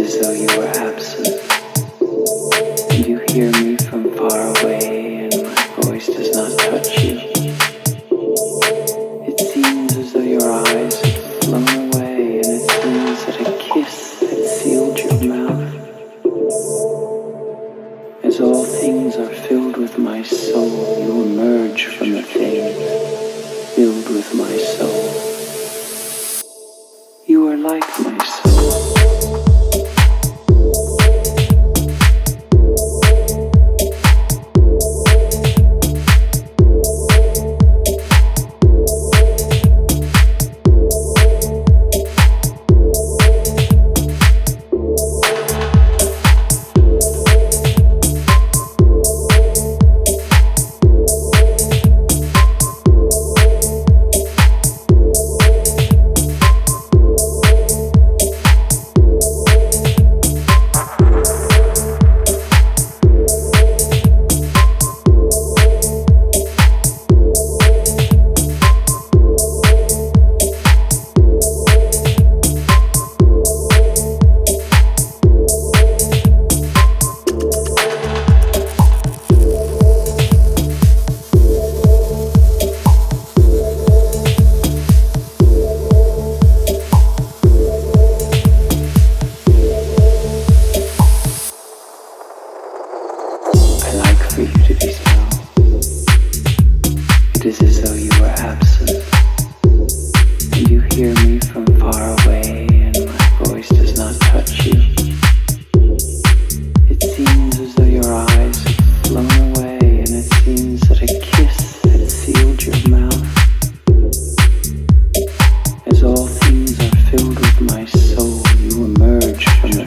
As though you were absent. You hear me from far away, and my voice does not touch you. It seems as though your eyes flung away, and it seems that a kiss had sealed your mouth. As all things are filled with my soul, you emerge from the things filled with my soul. You are like my soul. All things are filled with my soul, you emerge from the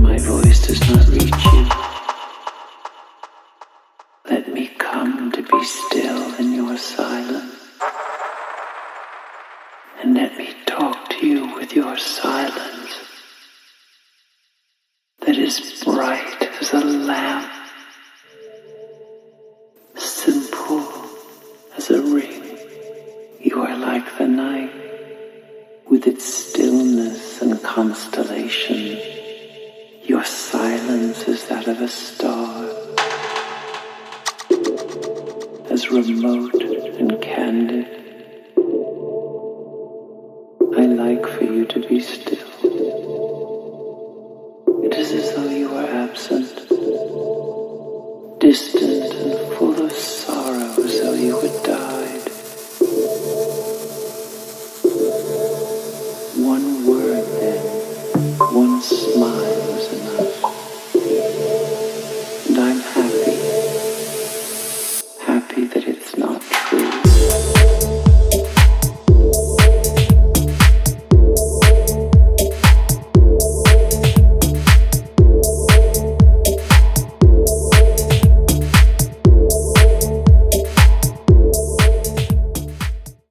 my voice does not reach you. Let me come to be still in your silence, and let me talk to you with your silence that is bright as a lamp, simple as a ring. You are like the night with its stillness and constellation. That of a star, as remote and candid. I like for you to be still. It is as though you were absent, distant and full of sorrow, as though you would die.